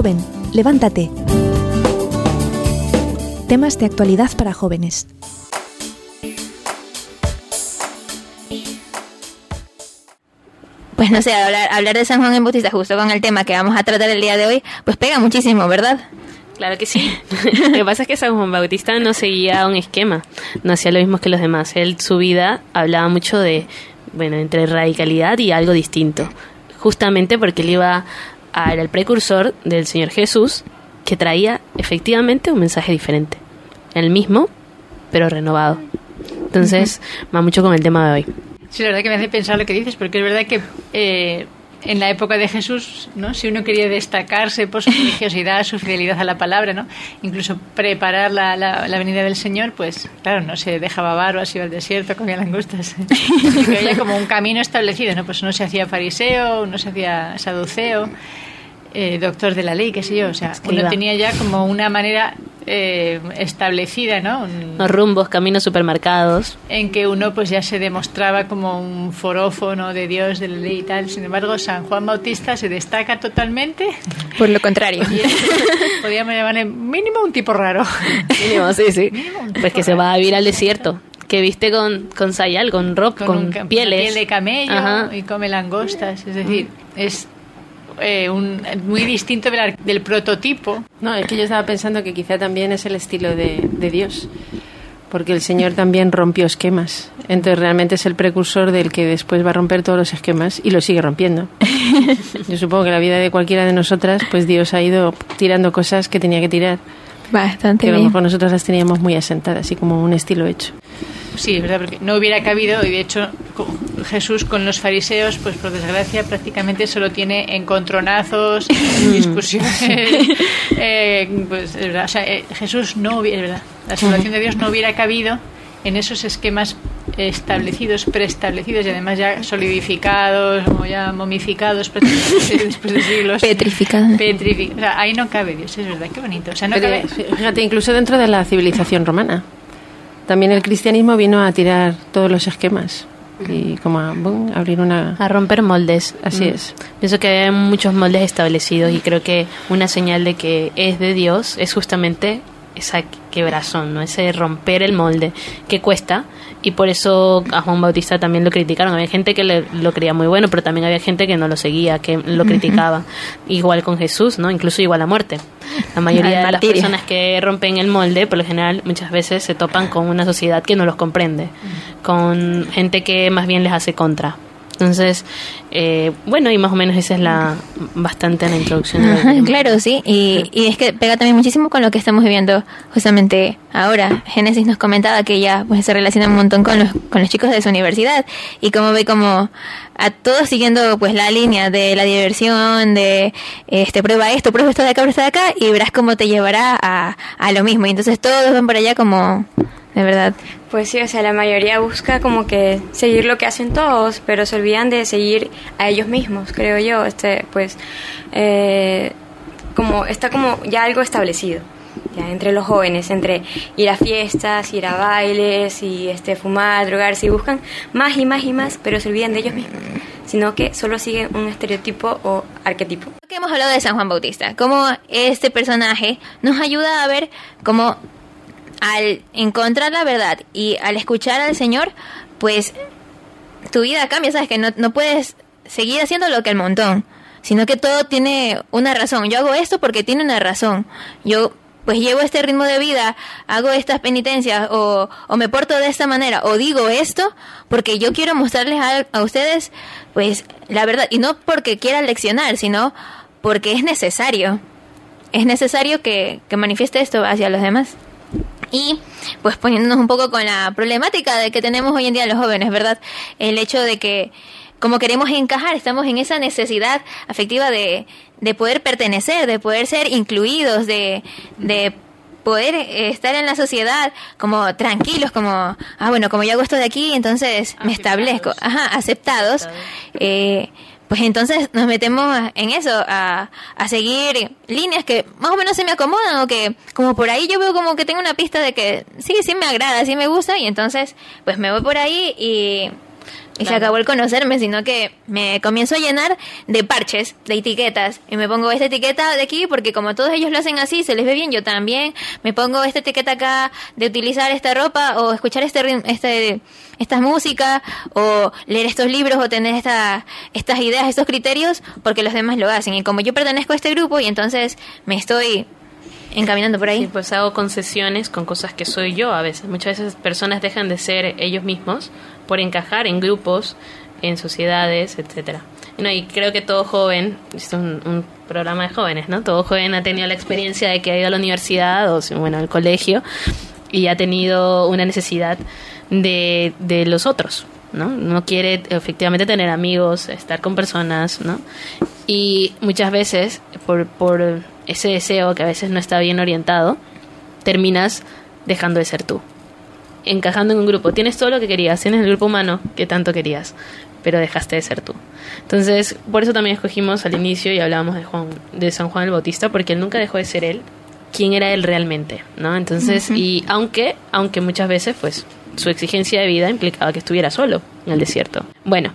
Joven, levántate. Temas de actualidad para jóvenes. Pues no sé, hablar, hablar de San Juan en Bautista justo con el tema que vamos a tratar el día de hoy, pues pega muchísimo, ¿verdad? Claro que sí. lo que pasa es que San Juan Bautista no seguía un esquema, no hacía lo mismo que los demás. Él, su vida, hablaba mucho de, bueno, entre radicalidad y algo distinto. Justamente porque él iba a, era el precursor del Señor Jesús, que traía efectivamente un mensaje diferente. El mismo, pero renovado. Entonces, va mucho con el tema de hoy. Sí, la verdad que me hace pensar lo que dices, porque es verdad que eh, en la época de Jesús, ¿no? si uno quería destacarse por su religiosidad, su fidelidad a la palabra, ¿no? incluso preparar la, la, la venida del Señor, pues claro, no se dejaba barbas, iba al desierto, comía langostas. Porque había como un camino establecido, ¿no? pues uno se hacía fariseo, uno se hacía saduceo. Eh, doctor de la ley, qué sé yo, o sea, uno tenía ya como una manera eh, establecida, ¿no? Un, Los rumbos, caminos supermercados. en que uno pues ya se demostraba como un forófono de Dios, de la ley y tal. Sin embargo, San Juan Bautista se destaca totalmente. Por lo contrario. Y es, podríamos llamarle mínimo un tipo raro. Mínimo, sí, sí. Mínimo un tipo Pues que se va a vivir al desierto. Que viste con, con sayal, con ropa, con, un ca- pieles. piel de camello Ajá. y come langostas. Es decir, es eh, un, muy distinto del, del prototipo. No, es que yo estaba pensando que quizá también es el estilo de, de Dios, porque el Señor también rompió esquemas. Entonces realmente es el precursor del que después va a romper todos los esquemas y lo sigue rompiendo. Yo supongo que la vida de cualquiera de nosotras, pues Dios ha ido tirando cosas que tenía que tirar, Bastante que a lo mejor nosotras las teníamos muy asentadas, así como un estilo hecho. Sí, es verdad, porque no hubiera cabido, y de hecho Jesús con los fariseos, pues por desgracia prácticamente solo tiene encontronazos, discusiones. eh, pues, es verdad, o sea, eh, Jesús no hubiera, es verdad, la salvación de Dios no hubiera cabido en esos esquemas establecidos, preestablecidos y además ya solidificados o ya momificados prácticamente después de siglos. Petrificado. Petrific- o sea, ahí no cabe Dios, es verdad, qué bonito. O sea, no Pero, cabe... fíjate, incluso dentro de la civilización romana, también el cristianismo vino a tirar todos los esquemas y como a boom, abrir una... A romper moldes. Así Mm. es. Pienso que hay muchos moldes establecidos y creo que una señal de que es de Dios es justamente esa quebrazón, ¿no? Ese romper el molde que cuesta y por eso a Juan Bautista también lo criticaron. Había gente que le- lo creía muy bueno, pero también había gente que no lo seguía, que lo criticaba. Igual con Jesús, ¿no? Incluso igual a muerte. La mayoría de las personas que rompen el molde, por lo general, muchas veces se topan con una sociedad que no los comprende, con gente que más bien les hace contra. Entonces, eh, bueno, y más o menos esa es la bastante la introducción. Ajá, claro, sí, y, y es que pega también muchísimo con lo que estamos viviendo justamente ahora. Génesis nos comentaba que ella pues se relaciona un montón con los, con los chicos de su universidad y como ve como a todos siguiendo pues la línea de la diversión, de este prueba esto, prueba esto de acá, prueba esto de acá y verás cómo te llevará a, a lo mismo. Y entonces todos van por allá como, de verdad, Pues sí, o sea, la mayoría busca como que seguir lo que hacen todos, pero se olvidan de seguir a ellos mismos, creo yo. Este, pues, eh, como está como ya algo establecido, ya entre los jóvenes, entre ir a fiestas, ir a bailes y este fumar, drogarse y buscan más y más y más, pero se olvidan de ellos mismos, sino que solo siguen un estereotipo o arquetipo. que hemos hablado de San Juan Bautista, cómo este personaje nos ayuda a ver cómo al encontrar la verdad y al escuchar al Señor, pues tu vida cambia, sabes que no, no puedes seguir haciendo lo que el montón, sino que todo tiene una razón. Yo hago esto porque tiene una razón. Yo pues llevo este ritmo de vida, hago estas penitencias o, o me porto de esta manera o digo esto porque yo quiero mostrarles a, a ustedes pues la verdad y no porque quiera leccionar, sino porque es necesario. Es necesario que, que manifieste esto hacia los demás. Y pues poniéndonos un poco con la problemática de que tenemos hoy en día los jóvenes, ¿verdad? El hecho de que como queremos encajar, estamos en esa necesidad afectiva de, de poder pertenecer, de poder ser incluidos, de, de poder eh, estar en la sociedad como tranquilos, como, ah, bueno, como yo hago esto de aquí, entonces me establezco, ajá, aceptados. Eh, pues entonces nos metemos en eso, a, a seguir líneas que más o menos se me acomodan o que como por ahí yo veo como que tengo una pista de que sí, sí me agrada, sí me gusta y entonces pues me voy por ahí y, Y se acabó el conocerme, sino que me comienzo a llenar de parches, de etiquetas. Y me pongo esta etiqueta de aquí porque como todos ellos lo hacen así, se les ve bien, yo también. Me pongo esta etiqueta acá de utilizar esta ropa o escuchar este, este esta música o leer estos libros o tener esta, estas ideas, estos criterios porque los demás lo hacen. Y como yo pertenezco a este grupo y entonces me estoy encaminando por ahí. Sí, pues hago concesiones con cosas que soy yo a veces. Muchas veces personas dejan de ser ellos mismos por encajar en grupos, en sociedades, etcétera. No, y creo que todo joven, es un, un programa de jóvenes, ¿no? Todo joven ha tenido la experiencia de que ha ido a la universidad o, bueno, al colegio y ha tenido una necesidad de, de los otros, ¿no? No quiere efectivamente tener amigos, estar con personas, ¿no? Y muchas veces, por, por ese deseo que a veces no está bien orientado, terminas dejando de ser tú. Encajando en un grupo. Tienes todo lo que querías, tienes el grupo humano que tanto querías, pero dejaste de ser tú. Entonces, por eso también escogimos al inicio y hablábamos de, Juan, de San Juan el Bautista, porque él nunca dejó de ser él, quién era él realmente, ¿no? Entonces, y aunque, aunque muchas veces, pues, su exigencia de vida implicaba que estuviera solo en el desierto. Bueno,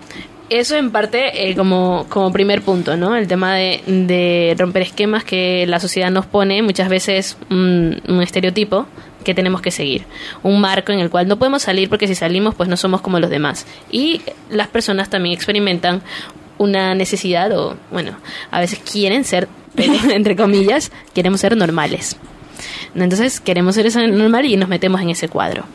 eso en parte eh, como, como primer punto, ¿no? El tema de, de romper esquemas que la sociedad nos pone, muchas veces un, estereotipo que tenemos que seguir, un marco en el cual no podemos salir porque si salimos pues no somos como los demás. Y las personas también experimentan una necesidad o, bueno, a veces quieren ser, entre comillas, queremos ser normales. Entonces queremos ser esa normal y nos metemos en ese cuadro.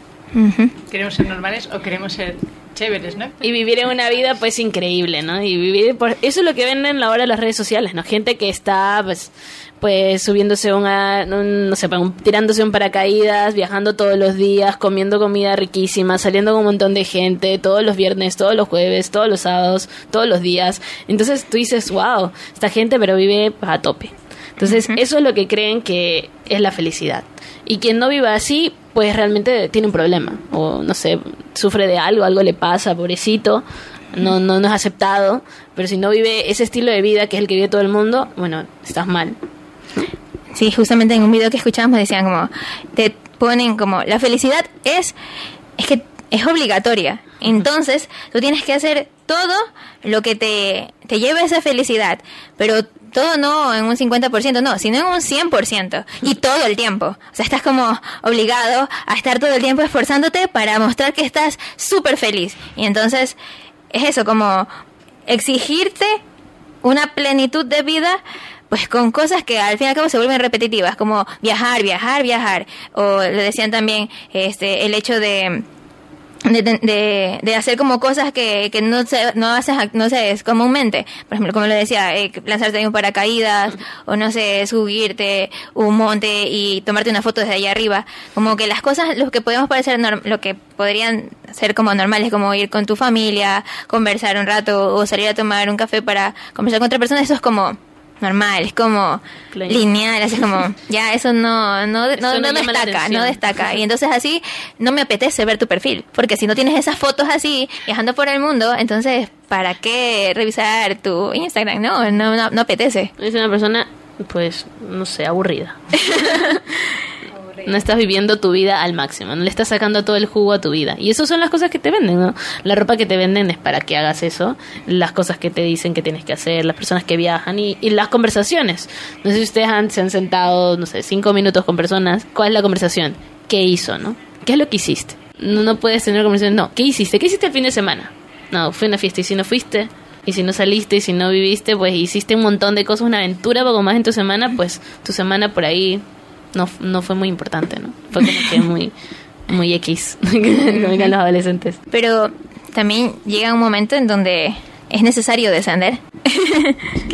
¿Queremos ser normales o queremos ser chéveres, no? y vivir en una vida pues increíble, ¿no? Y vivir por eso es lo que venden ahora las redes sociales, ¿no? Gente que está pues pues subiéndose una un- no sé, un- tirándose un paracaídas, viajando todos los días, comiendo comida riquísima, saliendo con un montón de gente todos los viernes, todos los jueves, todos los sábados, todos los días. Entonces tú dices, "Wow, esta gente pero vive a tope." Entonces, eso es lo que creen que es la felicidad. Y quien no viva así, pues realmente tiene un problema. O no sé, sufre de algo, algo le pasa, pobrecito. No, no, no es aceptado. Pero si no vive ese estilo de vida que es el que vive todo el mundo, bueno, estás mal. Sí, justamente en un video que escuchábamos decían como, te ponen como, la felicidad es, es que es obligatoria. Entonces, tú tienes que hacer todo lo que te, te lleve a esa felicidad, pero todo no en un 50%, no, sino en un 100%, y todo el tiempo. O sea, estás como obligado a estar todo el tiempo esforzándote para mostrar que estás súper feliz. Y entonces, es eso, como exigirte una plenitud de vida pues con cosas que al fin y al cabo se vuelven repetitivas como viajar viajar viajar o le decían también este el hecho de de, de, de hacer como cosas que, que no se, no haces no sé comúnmente. Por ejemplo como le decía eh, lanzarte de un paracaídas o no sé subirte un monte y tomarte una foto desde allá arriba. Como que las cosas lo que podemos parecer lo que podrían ser como normales como ir con tu familia conversar un rato o salir a tomar un café para conversar con otra persona eso es como normal es como lineal así como ya eso no no, no, Eso no destaca no destaca. Y entonces así no me apetece ver tu perfil porque si no tienes esas fotos así viajando por el mundo entonces para qué revisar tu Instagram no no no, no apetece. Es una persona, pues, no sé, aburrida. No estás viviendo tu vida al máximo, no le estás sacando todo el jugo a tu vida. Y eso son las cosas que te venden, ¿no? La ropa que te venden es para que hagas eso, las cosas que te dicen que tienes que hacer, las personas que viajan y, y las conversaciones. No sé si ustedes han, se han sentado, no sé, cinco minutos con personas. ¿Cuál es la conversación? ¿Qué hizo, no? ¿Qué es lo que hiciste? No, no puedes tener conversación, no. ¿Qué hiciste? ¿Qué hiciste el fin de semana? No, fue una fiesta y si no fuiste, y si no saliste y si no viviste, pues hiciste un montón de cosas, una aventura poco más en tu semana, pues tu semana por ahí no, no fue muy importante, ¿no? Fue como que muy, muy X, como digan los adolescentes. pero también llega un momento en donde es necesario descender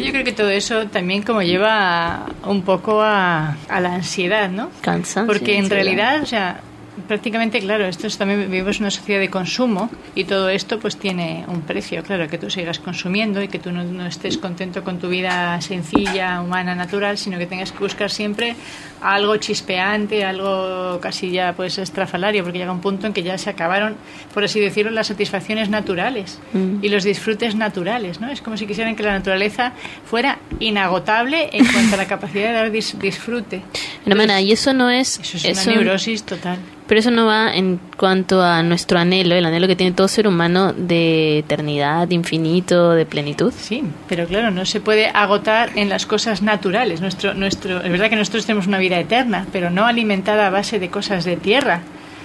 yo creo que todo eso también como lleva un poco a, a la ansiedad, ¿no? Cansancio. Porque en ansiedad. realidad, o sea, prácticamente, claro, esto es también vivimos en una sociedad de consumo y todo esto pues tiene un precio, claro, que tú sigas consumiendo y que tú no, no estés contento con tu vida sencilla, humana, natural, sino que tengas que buscar siempre algo chispeante, algo casi ya pues estrafalario, porque llega un punto en que ya se acabaron, por así decirlo, las satisfacciones naturales Mm. y los disfrutes naturales, ¿no? Es como si quisieran que la naturaleza fuera inagotable en cuanto a la capacidad de dar dis- disfrute. Hermana, y eso no es... Eso es una neurosis total. Pero eso no va en cuanto a nuestro anhelo, el anhelo que tiene todo ser humano de eternidad, de infinito, de plenitud. Sí, pero claro, no se puede agotar en las cosas naturales. Nuestro, nuestro, es verdad que nosotros tenemos una vida eterna, pero no alimentada a base de cosas de tierra,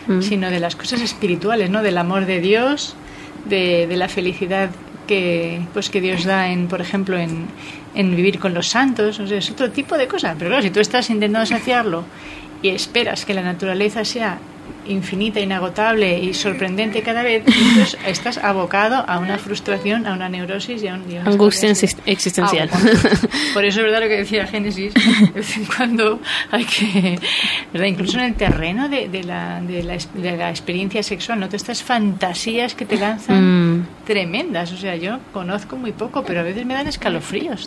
mm. sino de las cosas espirituales, ¿no? Del amor de Dios, de, de la felicidad que, pues, que Dios da, en, por ejemplo, en, en vivir con los santos. O sea, es otro tipo de cosa. Pero claro, si tú estás intentando saciarlo y esperas que la naturaleza sea infinita, inagotable y sorprendente cada vez, entonces estás abocado a una frustración, a una neurosis y a, un, angustia existencial. Ah, por eso es verdad lo que decía Génesis, de vez en cuando hay que, ¿verdad? incluso en el terreno de, de, la, de, la, de la experiencia sexual, ¿no? Todas estas fantasías que te lanzan mm. tremendas, o sea, yo conozco muy poco, pero a veces me dan escalofríos.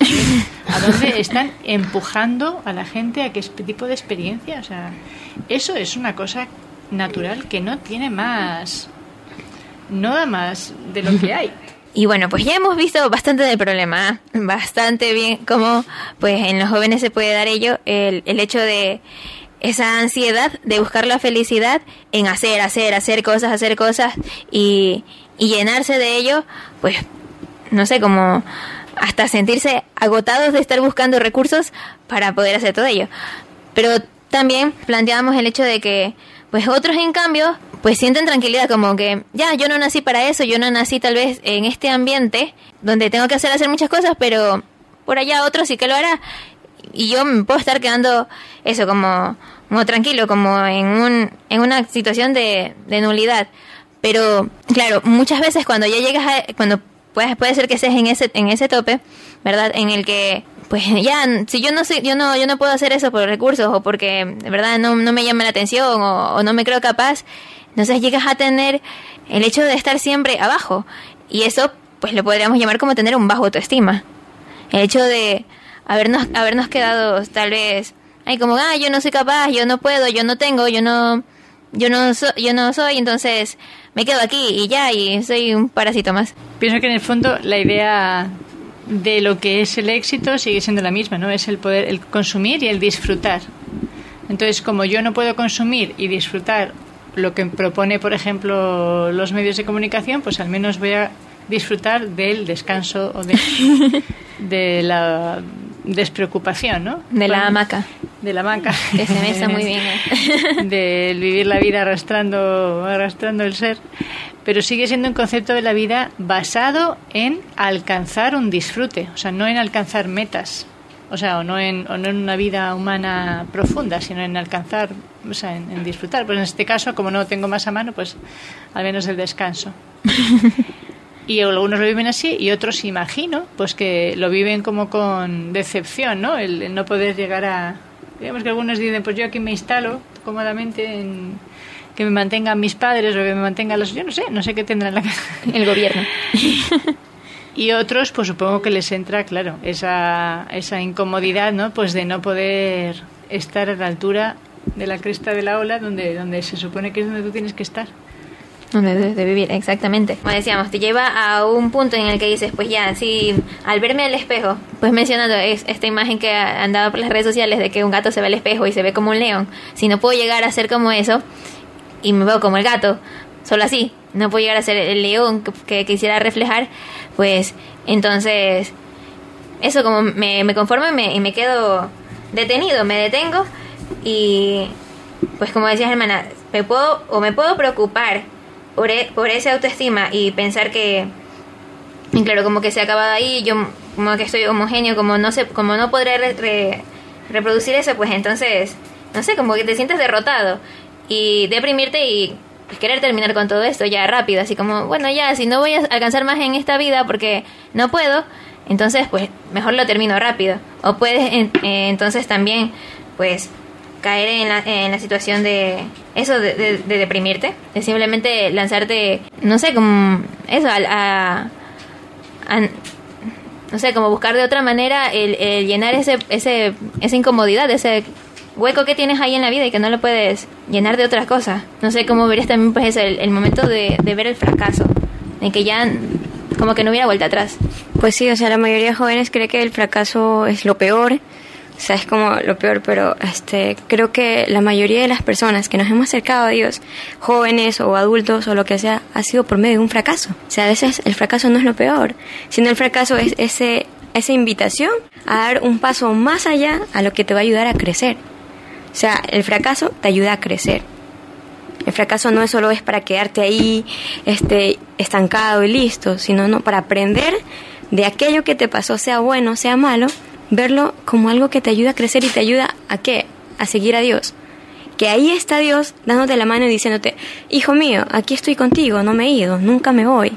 ¿A dónde están empujando a la gente a que este tipo de experiencia? O sea, eso es una cosa natural que no tiene más, no da más de lo que hay. Y bueno, pues ya hemos visto bastante del problema, ¿eh? bastante bien cómo pues en los jóvenes se puede dar ello, el, el hecho de esa ansiedad de buscar la felicidad en hacer, hacer, hacer cosas, hacer cosas y, y llenarse de ello, pues no sé, como hasta sentirse agotados de estar buscando recursos para poder hacer todo ello. Pero también planteábamos el hecho de que pues otros, en cambio, pues sienten tranquilidad, como que ya, yo no nací para eso, yo no nací tal vez en este ambiente donde tengo que hacer hacer muchas cosas, pero por allá otro sí que lo hará. Y yo me puedo estar quedando eso, como, como tranquilo, como en, un, en una situación de, de nulidad. Pero, claro, muchas veces cuando ya llegas a, cuando puede, puede ser que estés en ese, en ese tope, ¿verdad? En el que pues ya, si yo no sé, yo no, yo no puedo hacer eso por recursos o porque de verdad no, no me llama la atención o, no me creo capaz, entonces llegas a tener el hecho de estar siempre abajo. Y eso, pues lo podríamos llamar como tener un bajo autoestima. El hecho de habernos, habernos quedado tal vez, ay, como, ah, yo no soy capaz, yo no puedo, yo no tengo, yo no, yo no, yo no soy, entonces me quedo aquí y ya, y soy un parásito más. Pienso que en el fondo la idea de lo que es el éxito sigue siendo la misma, ¿no? Es el poder, el consumir y el disfrutar. Entonces, como yo no puedo consumir y disfrutar lo que propone, por ejemplo, los medios de comunicación, pues al menos voy a disfrutar del descanso o de, de la despreocupación, ¿no? De la hamaca. De la hamaca. Que se mesa muy bien. ¿eh? de vivir la vida arrastrando, arrastrando el ser pero sigue siendo un concepto de la vida basado en alcanzar un disfrute, o sea, no en alcanzar metas, o sea, o no en, o no en una vida humana profunda, sino en alcanzar, o sea, en, disfrutar. Pues en este caso, como no tengo más a mano, pues al menos el descanso. y algunos lo viven así y otros, imagino, pues que lo viven como con decepción, ¿no? el no poder llegar a... Digamos que algunos dicen, pues yo aquí me instalo cómodamente en que me mantengan mis padres o que me mantengan los... Yo no sé, no sé qué tendrán la casa. El gobierno. y otros, pues supongo que les entra, claro, esa, esa incomodidad, ¿no? Pues de no poder estar a la altura de la cresta de la ola donde, donde se supone que es donde tú tienes que estar. Donde debes de vivir, exactamente. Como decíamos, te lleva a un punto en el que dices, pues ya, si al verme al espejo, pues mencionando esta imagen que andaba por las redes sociales de que un gato se ve al espejo y se ve como un león, si no puedo llegar a ser como eso, y me veo como el gato, solo así, no puedo llegar a ser el león que, quisiera reflejar, pues entonces eso como me, me conformo y me, y me quedo detenido, me detengo y pues como decías hermana, me puedo o me puedo preocupar por, e, por esa autoestima y pensar que y claro, como que se ha acabado ahí, yo como que estoy homogéneo, como no sé, como no podré reproducir eso, pues entonces, no sé, como que te sientes derrotado y deprimirte y querer terminar con todo esto ya rápido, así como, bueno, ya, si no voy a alcanzar más en esta vida porque no puedo, entonces pues mejor lo termino rápido. O puedes eh, entonces también pues caer en la, en la situación de eso, de, deprimirte, de simplemente lanzarte, no sé, como eso, a, no sé, como buscar de otra manera el, el llenar ese, ese, esa incomodidad, ese hueco que tienes ahí en la vida y que no lo puedes llenar de otras cosas. No sé cómo verías también pues el, el momento de, de, ver el fracaso, en que ya como que no hubiera vuelta atrás. Pues sí, o sea, la mayoría de jóvenes cree que el fracaso es lo peor O sea, es como lo peor, pero este, creo que la mayoría de las personas que nos hemos acercado a Dios, jóvenes o adultos o lo que sea, ha sido por medio de un fracaso. O sea, a veces el fracaso no es lo peor, sino el fracaso es ese, esa invitación a dar un paso más allá a lo que te va a ayudar a crecer. O sea, el fracaso te ayuda a crecer. El fracaso no es solo es para quedarte ahí este, estancado y listo, sino no, para aprender de aquello que te pasó, sea bueno, sea malo, verlo como algo que te ayuda a crecer y te ayuda a qué? A seguir a Dios. Que ahí está Dios dándote la mano y diciéndote, hijo mío, aquí estoy contigo, no me he ido, nunca me voy.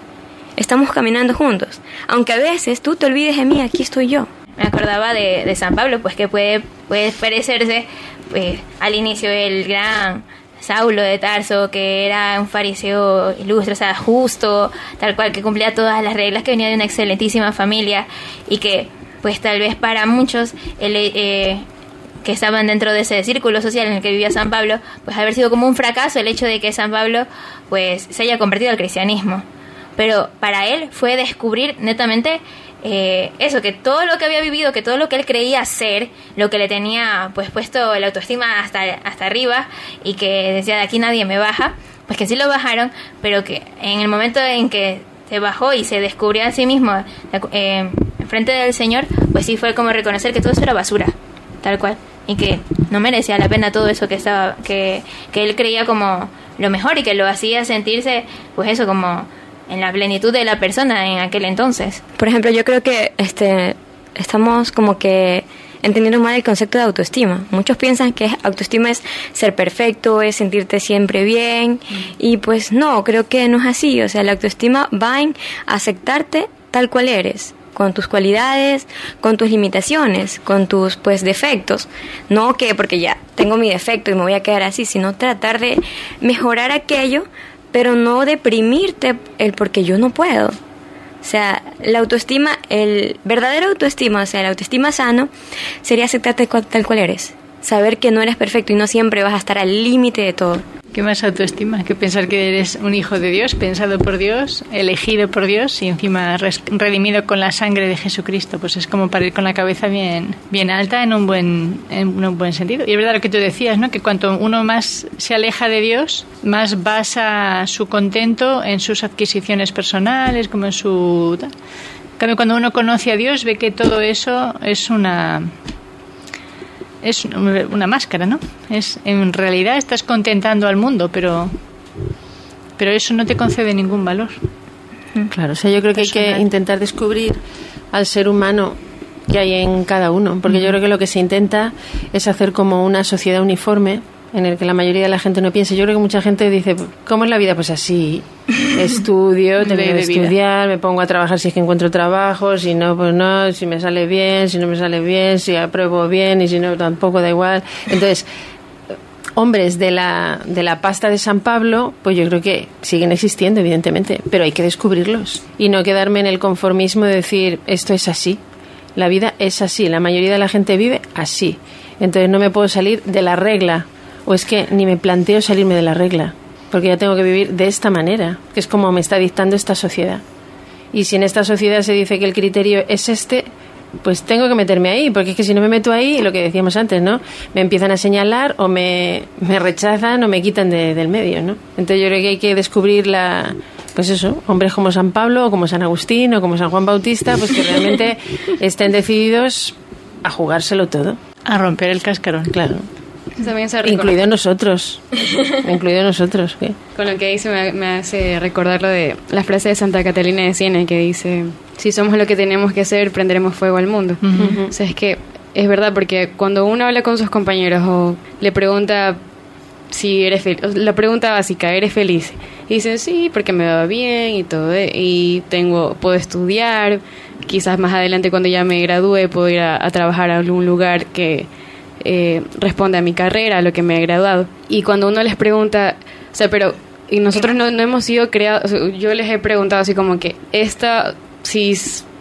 Estamos caminando juntos. Aunque a veces tú te olvides de mí, aquí estoy yo. Me acordaba de, de San Pablo, pues que puede, puede parecerse pues, al inicio el gran Saulo de Tarso, que era un fariseo ilustre, o sea, justo, tal cual, que cumplía todas las reglas, que venía de una excelentísima familia y que pues tal vez para muchos el, eh, que estaban dentro de ese círculo social en el que vivía San Pablo, pues haber sido como un fracaso el hecho de que San Pablo pues se haya convertido al cristianismo. Pero para él fue descubrir netamente eh, eso, que todo lo que había vivido, que todo lo que él creía ser, lo que le tenía pues puesto la autoestima hasta, hasta arriba y que decía de aquí nadie me baja, pues que sí lo bajaron, pero que en el momento en que se bajó y se descubrió a sí mismo eh, frente del Señor, pues sí fue como reconocer que todo eso era basura, tal cual, y que no merecía la pena todo eso que estaba, que, que él creía como lo mejor y que lo hacía sentirse, pues eso, como en la plenitud de la persona en aquel entonces. Por ejemplo, yo creo que este estamos como que entendiendo mal el concepto de autoestima. Muchos piensan que autoestima es ser perfecto, es sentirte siempre bien y pues no, creo que no es así. O sea, la autoestima va en aceptarte tal cual eres con tus cualidades, con tus limitaciones, con tus pues defectos. No que porque ya tengo mi defecto y me voy a quedar así, sino tratar de mejorar aquello, pero no deprimirte el porque yo no puedo. O sea, la autoestima, el verdadero autoestima, o sea, la autoestima sano, sería aceptarte tal cual eres. Saber que no eres perfecto y no siempre vas a estar al límite de todo. ¿Qué más autoestima? Que pensar que eres un hijo de Dios, pensado por Dios, elegido por Dios y encima redimido con la sangre de Jesucristo. Pues es como para ir con la cabeza bien, bien alta en un, buen, en un buen sentido. Y es verdad lo que tú decías, ¿no? Que cuanto uno más se aleja de Dios, más basa su contento en sus adquisiciones personales, como en su... Cambio, cuando uno conoce a Dios, ve que todo eso es una es una máscara, ¿no? Es en realidad estás contentando al mundo, pero pero eso no te concede ningún valor. Claro, o sea, yo creo que hay que intentar descubrir al ser humano que hay en cada uno, porque yo creo que lo que se intenta es hacer como una sociedad uniforme en el que la mayoría de la gente no piensa. Yo creo que mucha gente dice, ¿cómo es la vida? Pues así, estudio, tengo que estudiar, me pongo a trabajar si es que encuentro trabajo, si no, pues no, si me sale bien, si no me sale bien, si apruebo bien y si no, tampoco da igual. Entonces, hombres de la, de la pasta de San Pablo, pues yo creo que siguen existiendo, evidentemente, pero hay que descubrirlos y no quedarme en el conformismo de decir, esto es así. La vida es así, la mayoría de la gente vive así. Entonces no me puedo salir de la regla o es que ni me planteo salirme de la regla, porque ya tengo que vivir de esta manera, que es como me está dictando esta sociedad. Y si en esta sociedad se dice que el criterio es este, pues tengo que meterme ahí, porque es que si no me meto ahí, lo que decíamos antes, ¿no? Me empiezan a señalar o me, me rechazan o me quitan del medio, ¿no? Entonces yo creo que hay que descubrir la, pues eso, hombres como San Pablo o como San Agustín o como San Juan Bautista, pues que realmente estén decididos a jugárselo todo. A romper el cascarón. Claro. Incluido nosotros. Incluido nosotros. Con lo que dice me, hace recordar lo de la frase de Santa Catalina de Siena que dice, si somos lo que tenemos que hacer, prenderemos fuego al mundo. O sea, es que es verdad, porque cuando uno habla con sus compañeros o le pregunta si eres feliz, la pregunta básica, ¿eres feliz? Y dicen, sí, porque me va bien y todo, eh, y tengo, puedo estudiar, quizás más adelante cuando ya me gradúe puedo ir a trabajar a algún lugar que eh, responde a mi carrera, a lo que me he graduado. Y cuando uno les pregunta, o sea, pero y nosotros no, hemos sido creados, yo les he preguntado así como que esta, si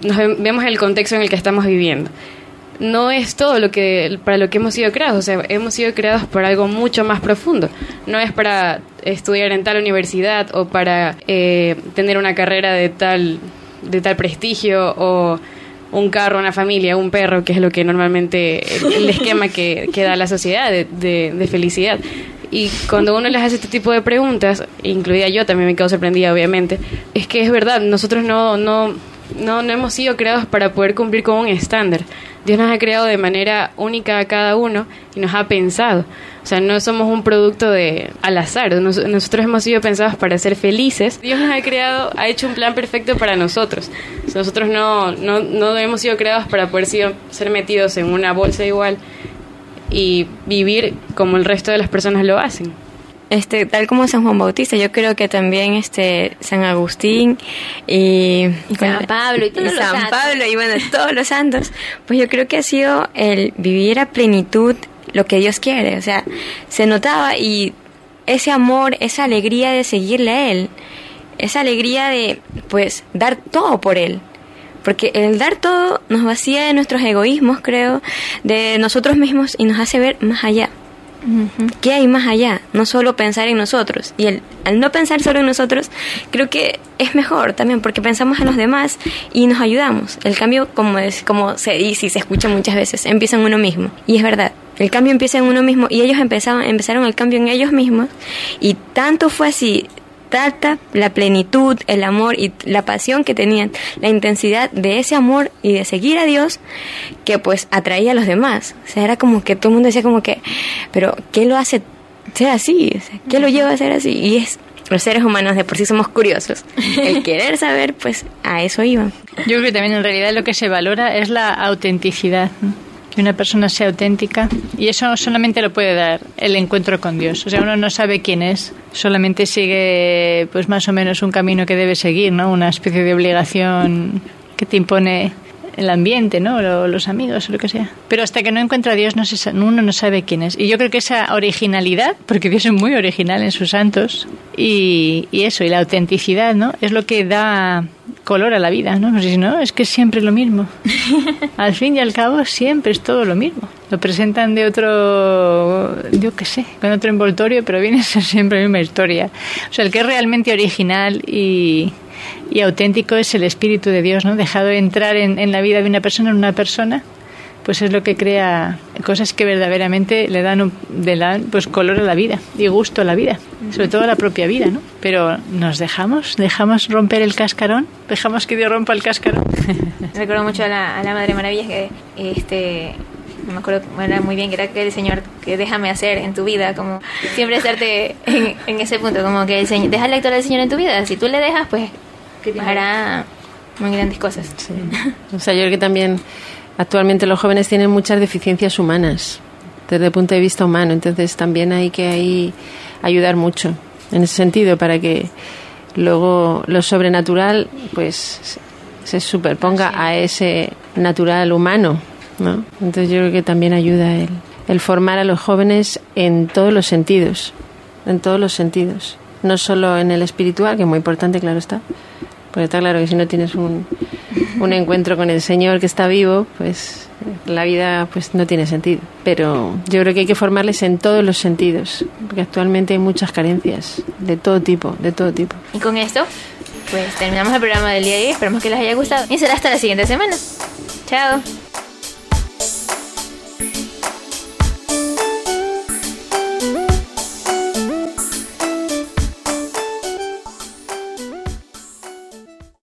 nos vemos el contexto en el que estamos viviendo, no es todo lo que para lo que hemos sido creados, o sea, hemos sido creados para algo mucho más profundo. No es para estudiar en tal universidad o para eh, tener una carrera de tal de tal prestigio o un carro, una familia, un perro, que es lo que normalmente el, el esquema que, que, da la sociedad de, de, de, felicidad. Y cuando uno les hace este tipo de preguntas, incluida yo también me quedo sorprendida, obviamente, es que es verdad, nosotros no, no, no, no hemos sido creados para poder cumplir con un estándar. Dios nos ha creado de manera única a cada uno y nos ha pensado. O sea, no somos un producto de al azar. Nos, nosotros hemos sido pensados para ser felices. Dios nos ha creado, ha hecho un plan perfecto para nosotros. Nosotros no, no, no hemos sido creados para poder sido, ser metidos en una bolsa igual y vivir como el resto de las personas lo hacen. Este, tal como San Juan Bautista, yo creo que también este San Agustín y, y San Pablo y, todos y los San santos. Pablo y bueno, todos los santos, pues yo creo que ha sido el vivir a plenitud lo que Dios quiere, o sea, se notaba y ese amor, esa alegría de seguirle a él, esa alegría de pues dar todo por él. Porque el dar todo nos vacía de nuestros egoísmos, creo, de nosotros mismos y nos hace ver más allá. ¿Qué hay más allá? No solo pensar en nosotros. Y el, al no pensar solo en nosotros, creo que es mejor también porque pensamos en los demás y nos ayudamos. El cambio, como, es, como se dice y se escucha muchas veces, empieza en uno mismo. Y es verdad, el cambio empieza en uno mismo y ellos empezaron, empezaron el cambio en ellos mismos. Y tanto fue así tanta la plenitud, el amor y la pasión que tenían, la intensidad de ese amor y de seguir a Dios, que pues atraía a los demás. O sea, era como que todo el mundo decía como que, pero ¿qué lo hace ser así? O sea, ¿Qué lo lleva a ser así? Y es, los seres humanos de por sí somos curiosos. El querer saber, pues a eso iban. Yo creo que también en realidad lo que se valora es la autenticidad. Que una persona sea auténtica y eso solamente lo puede dar el encuentro con Dios. O sea, uno no sabe quién es, solamente sigue pues más o menos un camino que debe seguir, ¿no? Una especie de obligación que te impone el ambiente, ¿no? O los amigos o lo que sea. Pero hasta que no encuentra a Dios no se, uno no sabe quién es. Y yo creo que esa originalidad, porque Dios es muy original en sus santos, y, y eso, y la autenticidad, ¿no? Es lo que da color a la vida, ¿no? No sé si no, es que es siempre lo mismo. al fin y al cabo siempre es todo lo mismo. Lo presentan de otro, yo qué sé, con otro envoltorio, pero viene a ser siempre la misma historia. O sea, el que es realmente original y, y auténtico es el Espíritu de Dios, ¿no? Dejado entrar en, en, la vida de una persona, en una persona, pues es lo que crea cosas que verdaderamente le dan, un, le dan pues color a la vida y gusto a la vida, sobre todo a la propia vida, ¿no? Pero nos dejamos, dejamos romper el cascarón, dejamos que Dios rompa el cascarón. Recuerdo mucho a la, a la Madre Maravillas que este no me acuerdo era muy bien que era que el Señor que déjame hacer en tu vida como siempre estarte en, en ese punto como que el Señor déjale actuar al Señor en tu vida si tú le dejas pues hará muy grandes cosas sí. o sea yo creo que también actualmente los jóvenes tienen muchas deficiencias humanas desde el punto de vista humano entonces también hay que ahí ayudar mucho en ese sentido para que luego lo sobrenatural pues se superponga sí. a ese natural humano ¿no? Entonces yo creo que también ayuda el, el, formar a los jóvenes en todos los sentidos, en todos los sentidos, no solo en el espiritual, que es muy importante, claro está, porque está claro que si no tienes un, un encuentro con el Señor que está vivo, pues la vida pues no tiene sentido. Pero yo creo que hay que formarles en todos los sentidos, porque actualmente hay muchas carencias de todo tipo, de todo tipo. Y con esto, pues terminamos el programa del día de hoy. Esperamos que les haya gustado y será hasta la siguiente semana. Chao.